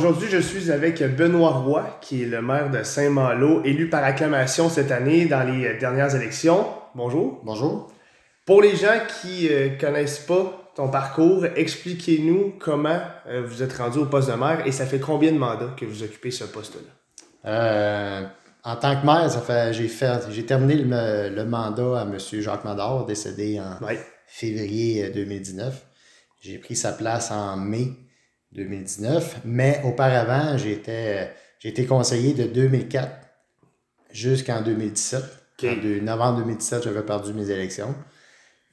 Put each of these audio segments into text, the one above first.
Aujourd'hui, je suis avec Benoît Roy, qui est le maire de Saint-Malo, élu par acclamation cette année dans les dernières élections. Bonjour. Bonjour. Pour les gens qui ne connaissent pas ton parcours, expliquez-nous comment euh, vous êtes rendu au poste de maire et ça fait combien de mandats que vous occupez ce poste-là? Euh, en tant que maire, ça fait j'ai fait j'ai terminé le, mandat à M. Jacques Mador, décédé en février 2019. Euh, j'ai pris sa place en mai 2019, mais auparavant, j'étais j'ai été conseiller de 2004 jusqu'en 2017. En novembre 2017, j'avais perdu mes élections.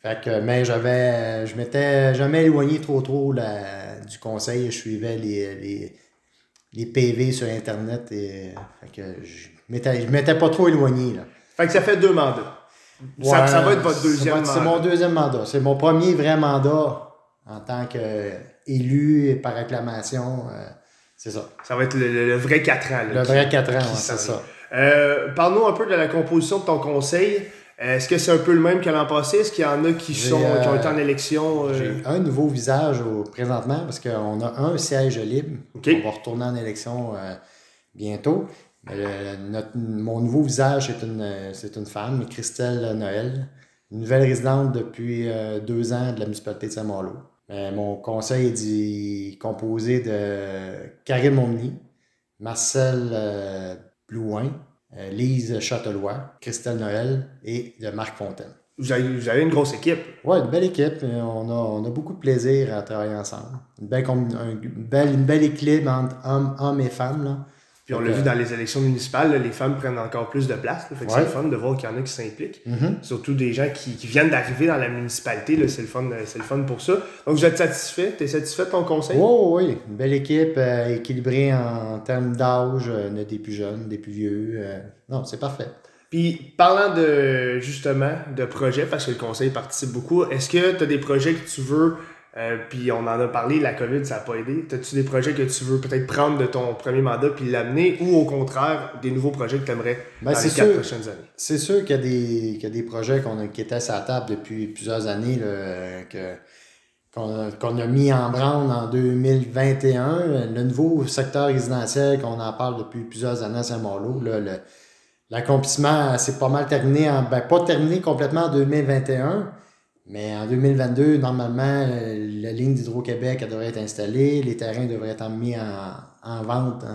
Fait que, mais j'avais, je m'étais jamais éloigné trop trop du conseil. Je suivais les, les, PV sur Internet et fait que je m'étais, m'étais pas trop éloigné. Là. Fait que ça fait deux mandats. ça, va être votre deuxième mandat. C'est mon deuxième mandat. C'est mon premier vrai mandat en tant qu'élu par acclamation. Euh, c'est ça. Ça va être le, vrai 4 ans. le vrai 4 ans, c'est ça. Euh, parle-nous un peu de la composition de ton conseil. Est-ce que c'est un peu le même que l'an passé? Est-ce qu'il y en a qui, sont, qui ont été en euh, élection? Euh? J'ai un nouveau visage présentement parce qu'on a un siège libre. On va retourner en élection euh, bientôt. mon nouveau visage, c'est une, c'est une femme, Christelle Noël, une nouvelle résidente depuis deux ans de la municipalité de Saint-Malo. Mon conseil est composé de Karine Momny, Marcel Blouin, euh, Lise Châtelois, Christelle Noël et de Marc Fontaine. Vous avez, une grosse équipe. Oui, une belle équipe. On a, on a, beaucoup de plaisir à travailler ensemble. Une belle, une belle, une belle équilibre entre hommes, et femmes. Là. Puis on l'a vu dans les élections municipales, les femmes prennent encore plus de place. Fait que c'est le fun de voir qu'il y en a qui s'impliquent. Mm-hmm. Surtout des gens qui, viennent d'arriver dans la municipalité. C'est le, fun, le fun pour ça. Donc vous êtes satisfait? Tu es satisfait de ton conseil? Oui, oui. Une belle équipe euh, équilibrée en termes d'âge. Euh, on a des plus jeunes, des plus vieux. Euh, non, c'est parfait. Puis parlant de justement de projets, parce que le conseil participe beaucoup, est-ce que tu as des projets que tu veux euh, puis on en a parlé, la COVID, ça n'a pas aidé. As-tu des projets que tu veux peut-être prendre de ton premier mandat puis l'amener ou au contraire, des nouveaux projets que tu aimerais ben, dans les quatre prochaines années? C'est sûr qu'il y, y, a des projets qu'on qui étaient à la table depuis plusieurs années que, qu'on, a mis en branle en 2021. Le nouveau secteur résidentiel qu'on en parle depuis plusieurs années à Saint-Malo, l'accomplissement, c'est pas mal terminé, en, ben, pas terminé complètement en 2021 mais en 2022, normalement, euh, la ligne d'Hydro-Québec devrait être installée, les terrains devraient être mis en, vente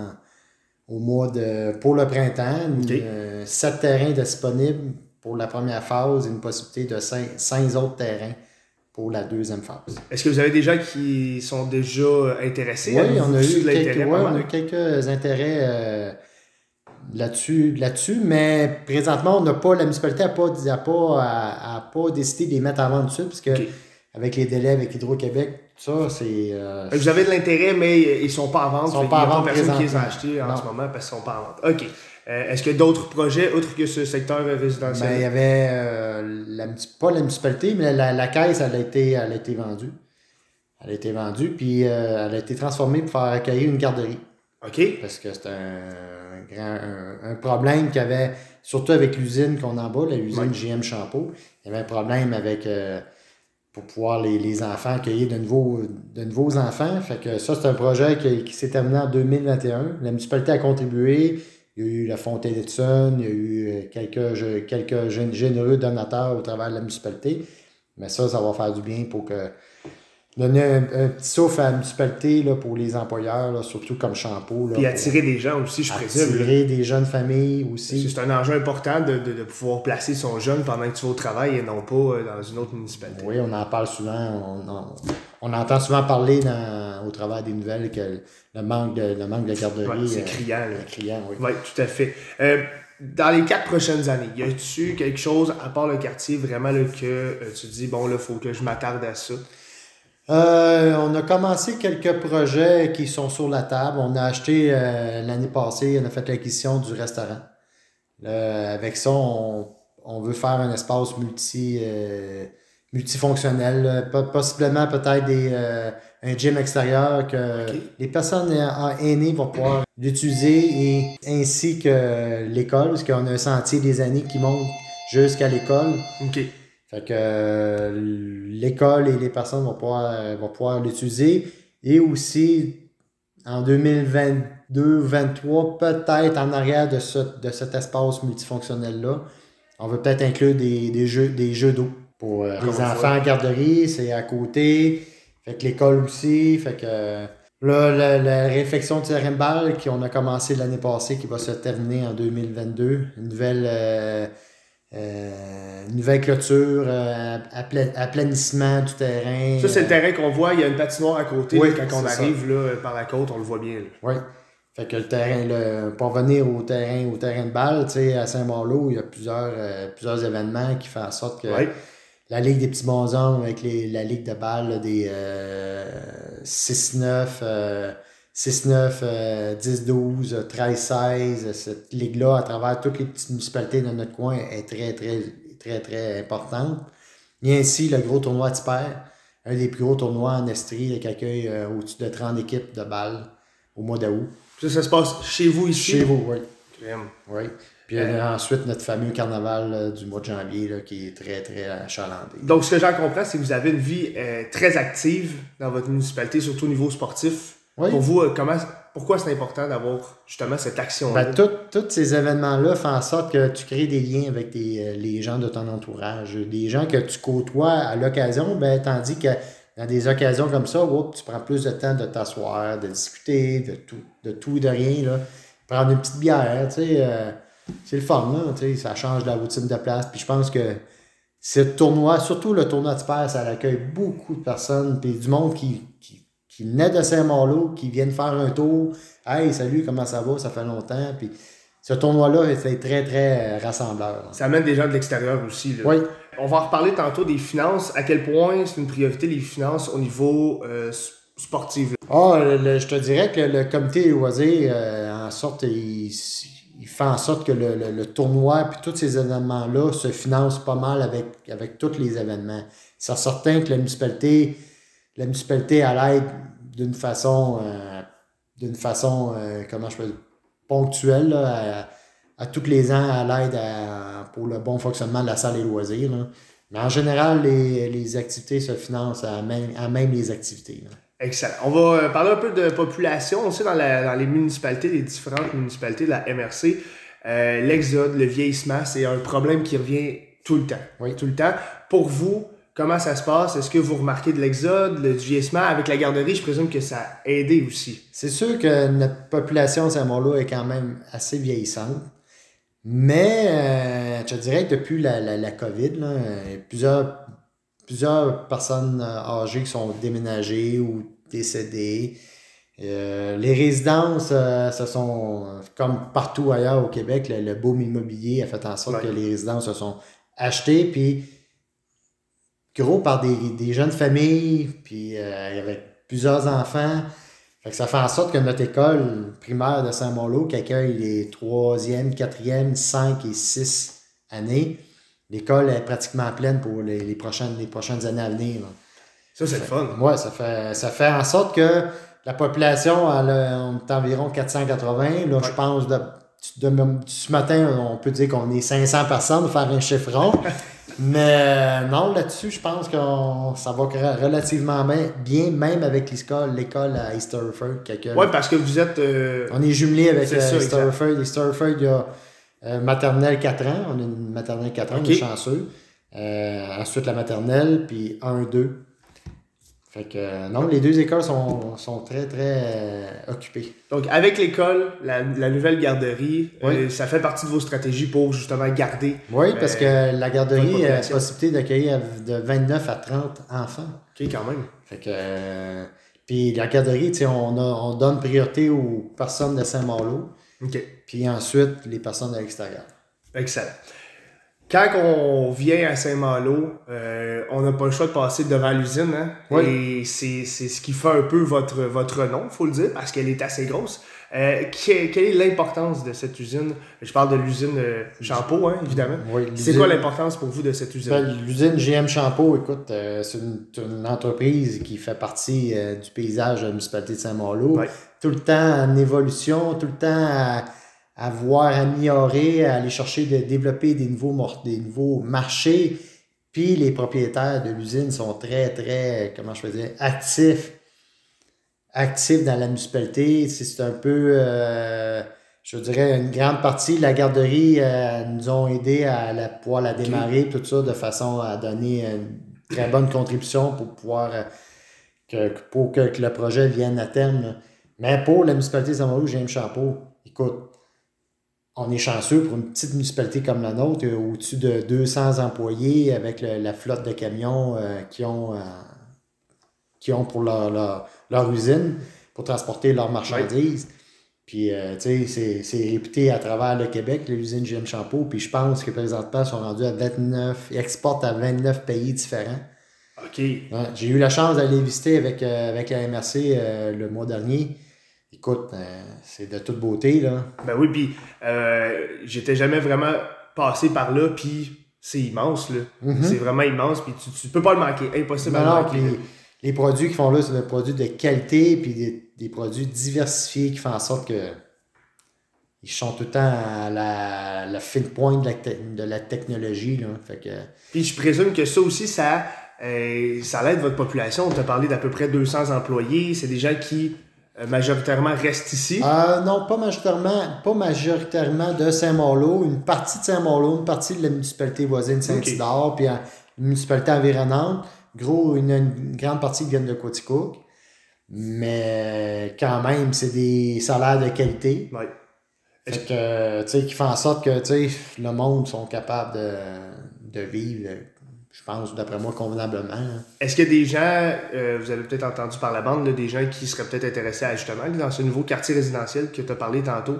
au mois de pour le printemps. Euh, sept terrains disponibles pour la première phase et une possibilité de cinq, autres terrains pour la deuxième phase. Est-ce que vous avez des gens qui sont déjà intéressés? Oui, on a, eu quelques, on a eu quelques intérêts. Euh, là-dessus, là-dessus, mais présentement, on n'a pas, la municipalité n'a pas, a pas, a, pas décidé de les mettre en vente dessus, parce que avec les délais avec Hydro-Québec, ça, c'est. Euh, vous avez de l'intérêt, mais ils ne sont pas en vente. Ils sont pas en vente. personne qui les a achetés en ce moment parce qu'ils ne sont pas en vente. OK. Euh, est-ce qu'il y a d'autres projets autres que ce secteur résidentiel? Ben, il y avait, euh, la, pas la municipalité, mais la, la, caisse, elle a, été, elle a été vendue. Elle a été vendue, puis elle a été transformée pour faire accueillir une garderie. OK. Parce que c'est un un, problème qu'il y avait, surtout avec l'usine qu'on en bas, l'usine GM Champeau. Il y avait un problème avec euh, pour pouvoir les, les, enfants accueillir de nouveaux, de nouveaux enfants. Fait que ça, c'est un projet qui, s'est terminé en 2021. La municipalité a contribué. Il y a eu la Fontaine d'Edson, il y a eu euh, quelques, quelques généreux donateurs au travers de la municipalité. Mais ça, ça va faire du bien pour que donner un, petit souffle à la municipalité là, pour les employeurs, surtout comme Champeau. Puis attirer des gens aussi, je présume. Attirer des jeunes familles aussi. C'est un enjeu important de, de, de, pouvoir placer son jeune pendant que tu vas au travail et non pas euh, dans une autre municipalité. Oui, on en parle souvent. On, on, entend souvent parler dans, au travers des nouvelles que le manque de, le manque de garderie. c'est euh, criant. criant oui. oui, tout à fait. Euh, dans les quatre prochaines années, y a-tu quelque chose, à part le quartier, vraiment là, que tu dis, bon, là, il faut que je m'attarde à ça? Euh, on a commencé quelques projets qui sont sur la table. On a acheté euh, l'année passée, on a fait l'acquisition du restaurant. avec ça, on, veut faire un espace multi, euh, multifonctionnel. Possiblement peut-être des, un gym extérieur que les personnes aînées vont pouvoir l'utiliser et ainsi que l'école, parce qu'on a un sentier des années qui monte jusqu'à l'école. Fait que euh, l'école et les personnes vont pouvoir, vont pouvoir l'utiliser. Et aussi, en 2022-2023, peut-être en arrière de, ce, de cet espace multifonctionnel-là, on veut peut-être inclure des, des jeux, des jeux d'eau pour euh, les enfants en garderie, c'est à côté. Fait que l'école aussi. Fait que là, la, la réflexion de qu'on a commencé l'année passée, qui va se terminer en 2022. Une nouvelle, euh, euh, nouvelle clôture, euh, aplanissement du terrain. Ça, c'est le terrain qu'on voit. Il y a une patinoire à côté. Oui, quand on arrive là, par la côte, on le voit bien. Oui. Fait que le terrain, pour venir au terrain, au terrain de balle, tu sais, à Saint-Malo, il y a plusieurs, plusieurs événements qui font en sorte que la Ligue des petits bonshommes avec les, la Ligue de balle des 6-9, 6-9, 10-12, 13-16. Cette ligue-là, à travers toutes les petites municipalités de notre coin, est très, très, très, très importante. Il y a ainsi le gros tournoi Tipper, un des plus gros tournois en Estrie qui accueille euh, au-dessus de 30 équipes de balles au mois d'août. Ça, ça se passe chez vous ici? Chez vous, oui. Oui. Puis euh, ensuite, notre fameux carnaval euh, du mois de janvier là, qui est très, très achalandé. Donc, ce que j'en comprends, c'est que vous avez une vie euh, très active dans votre municipalité, surtout au niveau sportif. Oui. Pour vous, comment, pourquoi c'est important d'avoir justement cette action-là? Ben, tous ces événements-là font en sorte que tu crées des liens avec les gens de ton entourage, des gens que tu côtoies à l'occasion, ben, tandis que dans des occasions comme ça, tu prends plus de temps de t'asseoir, de discuter, de tout, de tout et de rien. Là. Prendre une petite bière, tu sais c'est le fun, là, ça change la routine de place. Puis je pense que ce tournoi, surtout le tournoi de Père, ça accueille beaucoup de personnes, puis du monde qui, qui, qui naît de Saint-Malo, qui viennent faire un tour. Hey, salut, comment ça va? Ça fait longtemps. Puis ce tournoi-là, c'est très, très rassembleur. Ça amène des gens de l'extérieur aussi. Oui. On va en reparler tantôt des finances. À quel point c'est une priorité, les finances, au niveau euh, sportif? Ah, je te dirais que le comité loisir, euh, en sorte, il il fait en sorte que le, tournoi puis tous ces événements-là se financent pas mal avec, avec tous les événements. C'est certain que la municipalité, la municipalité à l'aide d'une façon, euh, d'une façon, euh, comment je peux dire, ponctuelle, à, à, tous les ans à l'aide pour le bon fonctionnement de la salle et loisirs. Mais en général, les, activités se financent à même, à même les activités. Excellent. On va euh, parler un peu de population. On sait dans, dans les municipalités, les différentes municipalités de la MRC, euh, l'exode, le vieillissement, c'est un problème qui revient tout le temps. Oui. Tout le temps. Pour vous, comment ça se passe? Est-ce que vous remarquez de l'exode, le vieillissement? Avec la garderie, je présume que ça a aidé aussi. C'est sûr que notre population de Saint-Malo est quand même assez vieillissante. Mais euh, je te dirais que depuis la, la, la COVID, là, plusieurs plusieurs personnes euh, âgées qui sont déménagées ou décédées. Euh, les résidences, euh, ce sont, comme partout ailleurs au Québec, le, boom immobilier a fait en sorte que les résidences se sont achetées, puis gros par des, jeunes familles, puis avec plusieurs enfants. Fait que ça fait en sorte que notre école primaire de Saint-Malo, qui accueille les troisième, quatrième, cinq et six années, l'école est pratiquement pleine pour les, prochaines, les prochaines années à venir. Ça, c'est le fun. Oui, ça fait, ça fait en sorte que la population, elle, est environ 480. Là, je pense, de, ce matin, on peut dire qu'on est 500 personnes, faire un chiffron. Mais non, là-dessus, je pense que ça va relativement bien, même avec l'école, à Easterford. Oui, parce que vous êtes. Euh, on est jumelé avec Easterford. Easterford, il y a euh, maternelle 4 ans. On a une maternelle 4 ans, on est chanceux. Euh, ensuite, la maternelle, puis 1-2. Fait que euh, non, les deux écoles sont, sont très, très occupées. Donc, avec l'école, la, nouvelle garderie, ça fait partie de vos stratégies pour justement garder. Oui, parce que la garderie a la possibilité d'accueillir de 29 à 30 enfants. OK, quand même. Fait que. puis la garderie, on, on donne priorité aux personnes de Saint-Malo. OK. Puis ensuite, les personnes à l'extérieur. Excellent. Quand on vient à Saint-Malo, euh, on n'a pas le choix de passer devant l'usine. Hein? Oui. Et c'est ce qui fait un peu votre, votre nom, il faut le dire, parce qu'elle est assez grosse. Euh, quelle est l'importance de cette usine? Je parle de l'usine euh, Champeau, hein, évidemment. Oui, c'est quoi l'importance pour vous de cette usine? Ben, l'usine GM Champeau, écoute, c'est une, entreprise qui fait partie du paysage de la municipalité de Saint-Malo. Tout le temps en évolution, tout le temps à à voir améliorer, à aller chercher de développer des nouveaux, des nouveaux marchés. Puis les propriétaires de l'usine sont très, très, comment je veux dire, actifs actifs dans la municipalité. C'est un peu, euh, je dirais, une grande partie de la garderie euh, nous ont aidé à la, pouvoir la démarrer, tout ça, de façon à donner une très bonne contribution pour pouvoir euh, que, pour que, le projet vienne à terme. Mais pour la municipalité de Saint-Malo, James Champeau, écoute, on est chanceux pour une petite municipalité comme la nôtre, au-dessus de 200 employés avec la flotte de camions qui ont qui ont pour leur, leur, usine pour transporter leurs marchandises. Puis, euh, tu sais, c'est réputé à travers le Québec, l'usine GM Shampoo. Puis, je pense que présentement, ils sont rendus à 29, ils exportent à 29 pays différents. OK. J'ai eu la chance d'aller visiter avec, euh, avec la MRC euh, le mois dernier. Écoute, c'est de toute beauté, là. Ben oui, puis j'étais jamais vraiment passé par là, puis c'est immense, là. Mm-hmm. C'est vraiment immense, puis tu, tu peux pas le manquer. Impossible à le manquer les produits qu'ils font là, c'est des produits de qualité, puis des, des, produits diversifiés qui font en sorte que ils sont tout le temps à la, la fine pointe de la, de la technologie. Là. Fait que... Puis je présume que ça aussi, ça, euh, ça aide votre population. On t'a parlé d'à peu près 200 employés. C'est des gens qui euh, majoritairement restent ici? Euh, non, pas majoritairement, pas majoritairement de Saint-Malo. Une partie de Saint-Malo, une partie de la municipalité voisine Saint-Isidore, puis une municipalité environnante. Gros, une, grande partie viennent de Quaticook. Mais quand même, c'est des salaires de qualité. Oui. Fait que, tu sais, qui font en sorte que, tu sais, le monde sont capables de, de vivre, je pense, d'après moi, convenablement. Est-ce qu'il y a des gens, euh, vous avez peut-être entendu par la bande, des gens qui seraient peut-être intéressés à justement dans ce nouveau quartier résidentiel que tu as parlé tantôt,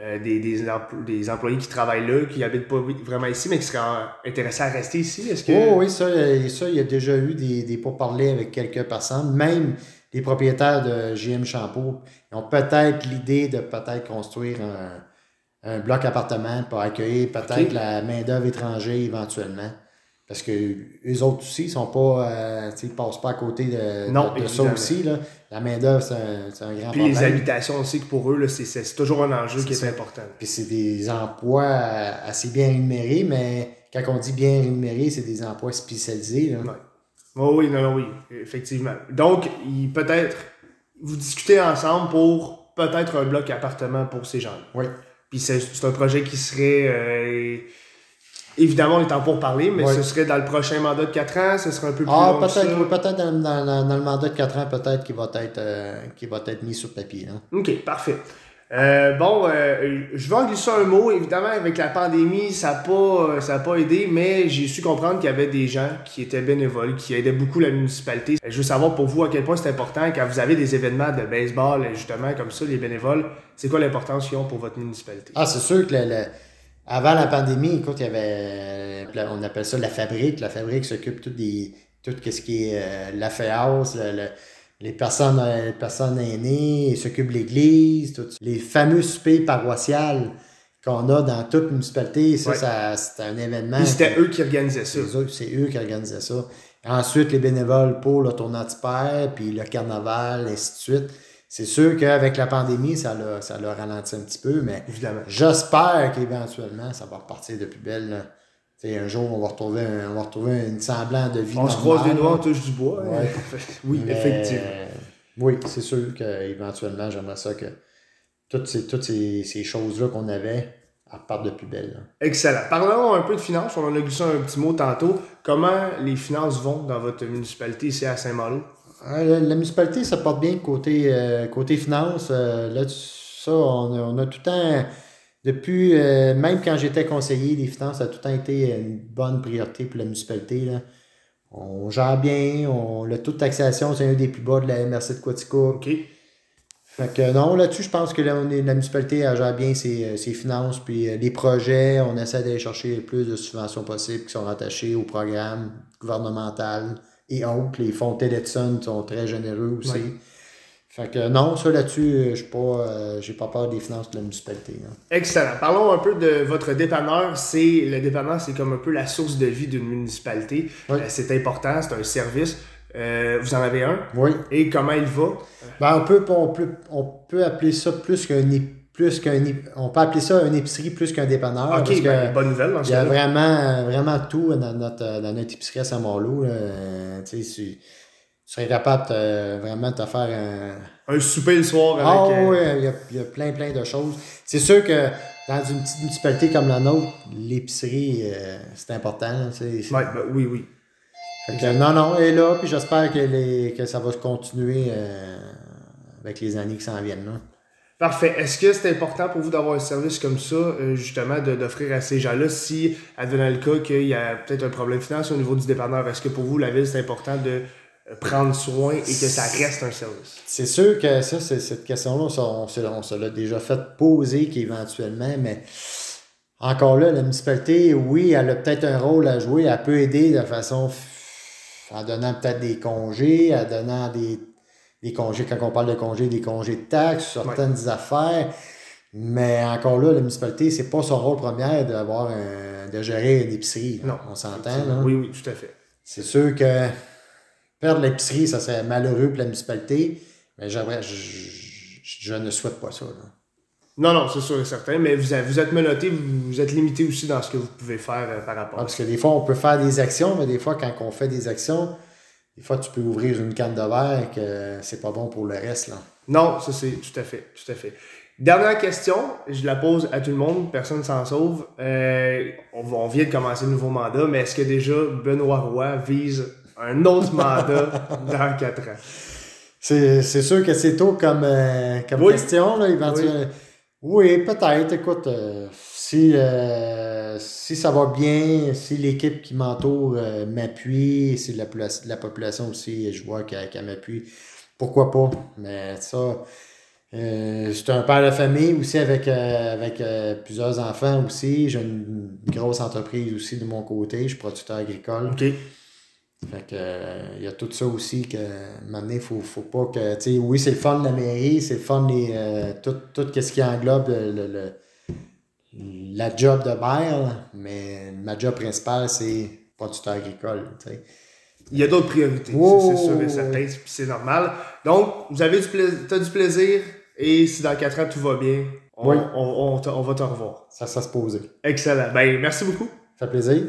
euh, des, des, des, employés qui travaillent là, qui habitent pas vraiment ici, mais qui seraient intéressés à rester ici? Est-ce que... Oh oui, ça, ça, il y a déjà eu des, des pourparlers avec quelques personnes. Même les propriétaires de GM Shampoo ils ont peut-être l'idée de peut-être construire un, un, bloc appartement pour accueillir peut-être la main-d'œuvre étrangère éventuellement. Parce que eux autres aussi, ils sont pas. Euh, ils passent pas à côté de, non, de, ça aussi. Là. La main-d'œuvre, c'est un, un, grand Puis les habitations aussi, que pour eux, c'est toujours un enjeu qui est important. Puis c'est des emplois assez bien rémunérés, mais quand on dit bien rémunérés, c'est des emplois spécialisés. Là. Oh oui, non, non, oui, effectivement. Donc, peut-être, vous discutez ensemble pour peut-être un bloc appartement pour ces gens-là. Oui. Puis c'est un projet qui serait. Euh, Évidemment, on est en pour parler, mais ce serait dans le prochain mandat de 4 ans, ce serait un peu plus ah, peut-être, peut-être dans, dans, le mandat de 4 ans, peut-être qu'il va être euh, va être mis sur papier. Hein. OK, parfait. Euh, bon, euh, je vais en glisser un mot. Évidemment, avec la pandémie, ça n'a pas, ça pas aidé, mais j'ai su comprendre qu'il y avait des gens qui étaient bénévoles, qui aidaient beaucoup la municipalité. Je veux savoir pour vous à quel point c'est important quand vous avez des événements de baseball, justement, comme ça, les bénévoles, c'est quoi l'importance qu'ils ont pour votre municipalité? Ah, c'est sûr que le avant la pandémie, écoute, il y avait, on appelle ça la fabrique. La fabrique s'occupe tout des, tout ce qui est euh, la féance, les personnes, euh, les personnes aînées, s'occupent de l'église, tout les fameux soupers paroissiales qu'on a dans toute municipalité. Ça, ça c'était un événement. C'était eux qui organisaient ça. C'est eux qui organisaient ça. Ensuite, les bénévoles pour le tournoi de puis le carnaval, ainsi de suite. C'est sûr qu'avec la pandémie, ça l'a, ça l'a ralenti un petit peu, mais j'espère qu'éventuellement, ça va repartir de plus belle. un jour, on va retrouver, un, on va retrouver une semblant de vie. On se croise les doigts, on touche du bois. Hein. oui, effectivement. Oui, c'est sûr qu'éventuellement, j'aimerais ça que toutes ces, toutes ces, ces choses-là qu'on avait repartent de plus belle. Excellent. Parlons un peu de finances. On en a glissé un petit mot tantôt. Comment les finances vont dans votre municipalité ici à Saint-Malo? La, municipalité, ça porte bien côté, euh, côté finance. Euh, là, ça, on a, tout le temps, depuis, euh, même quand j'étais conseiller des finances, ça a tout le temps été une bonne priorité pour la municipalité. Là. On gère bien, on, le taux de taxation, c'est un des plus bas de la MRC de Quatico. OK. Fait que non, là-dessus, je pense que la municipalité gère bien ses, ses, finances, puis les projets, on essaie d'aller chercher le plus de subventions possibles qui sont rattachées au programme gouvernemental et autres. Les fonds Edison sont très généreux aussi. Fait que non, ça là-dessus, je pas, euh, pas peur des finances de la municipalité. Excellent. Parlons un peu de votre dépanneur. C'est le dépanneur, c'est comme un peu la source de vie d'une municipalité. Euh, c'est important, c'est un service. Euh, vous en avez un? Oui. Et comment il va? Ben, on, peut, on, peut, on peut appeler ça plus qu'un plus qu'un on peut appeler ça une épicerie plus qu'un dépanneur. OK, parce ben, bonne nouvelle Il y a vraiment, vraiment tout dans notre, dans notre épicerie à Saint-Malo. Tu tu serais capable de, vraiment de te faire un. Un souper le soir avec. Ah euh, oui, il y a, il y a plein, plein de choses. C'est sûr que dans une petite municipalité comme la nôtre, l'épicerie, euh, c'est important. là, tu sais. ouais, ben oui, oui. Fait que, non, non, elle est là, puis j'espère que, les, que ça va se continuer euh, avec les années qui s'en viennent. Là. Parfait. Est-ce que c'est important pour vous d'avoir un service comme ça, euh, justement, d'offrir à ces gens-là, si, advenant le cas qu'il y a peut-être un problème financier au niveau du dépanneur, est-ce que pour vous, la ville, c'est important de euh, prendre soin et que ça reste un service? C'est sûr que ça, c'est, cette question-là, on, se- on, se- on se l'a déjà fait poser qu'éventuellement, mais encore là, la municipalité, oui, elle a peut-être un rôle à jouer, elle peut aider de façon en donnant peut-être des congés, en donnant des, des congés, quand on parle de congés, des congés de taxes, certaines affaires. Mais encore là, la municipalité, c'est pas son rôle premier d'avoir de gérer une épicerie. Non. On s'entend. Oui, oui, tout à fait. C'est sûr que perdre l'épicerie, ça serait malheureux pour la municipalité, mais j'aimerais, je, je- je ne souhaite pas ça. là. Non, non, c'est sûr et certain, mais vous, vous êtes menotté, vous, êtes limité aussi dans ce que vous pouvez faire euh, par Ah, rapport. parce que des fois, on peut faire des actions, mais des fois, quand on fait des actions, des fois, tu peux ouvrir une canne de verre que c'est pas bon pour le reste. Là. Non, ça c'est tout à fait, tout à fait. Dernière question, je la pose à tout le monde, personne s'en sauve. Euh, on, vient de commencer le nouveau mandat, mais est-ce que déjà Benoît Roy vise un autre mandat dans quatre ans? C'est, sûr que c'est tôt comme, euh, comme Oui. question, là, éventuellement. Oui, peut-être. Écoute, euh, si, euh, si ça va bien, si l'équipe qui m'entoure euh, m'appuie, si la, la population aussi, je vois qu'elle, m'appuie, pourquoi pas? Mais ça, euh, je suis un père de famille aussi avec, euh, avec plusieurs enfants aussi. J'ai une grosse entreprise aussi de mon côté. Je suis producteur agricole. Fait que, euh, il y a tout ça aussi que maintenant, il faut, faut pas que. Tu sais, oui, c'est le fun de la mairie, c'est le fun les, euh, tout, tout ce qui englobe le- la job de là. mais ma job principale, c'est producteur agricole. Il y a d'autres priorités, Oh, c'est sûr et certain, puis c'est normal. Donc, vous avez du plaisir, du plaisir, et si dans quatre ans tout va bien, on, Oui. on, on va te revoir. Ça, ça se poser. Excellent. Ben, merci beaucoup. Ça fait plaisir.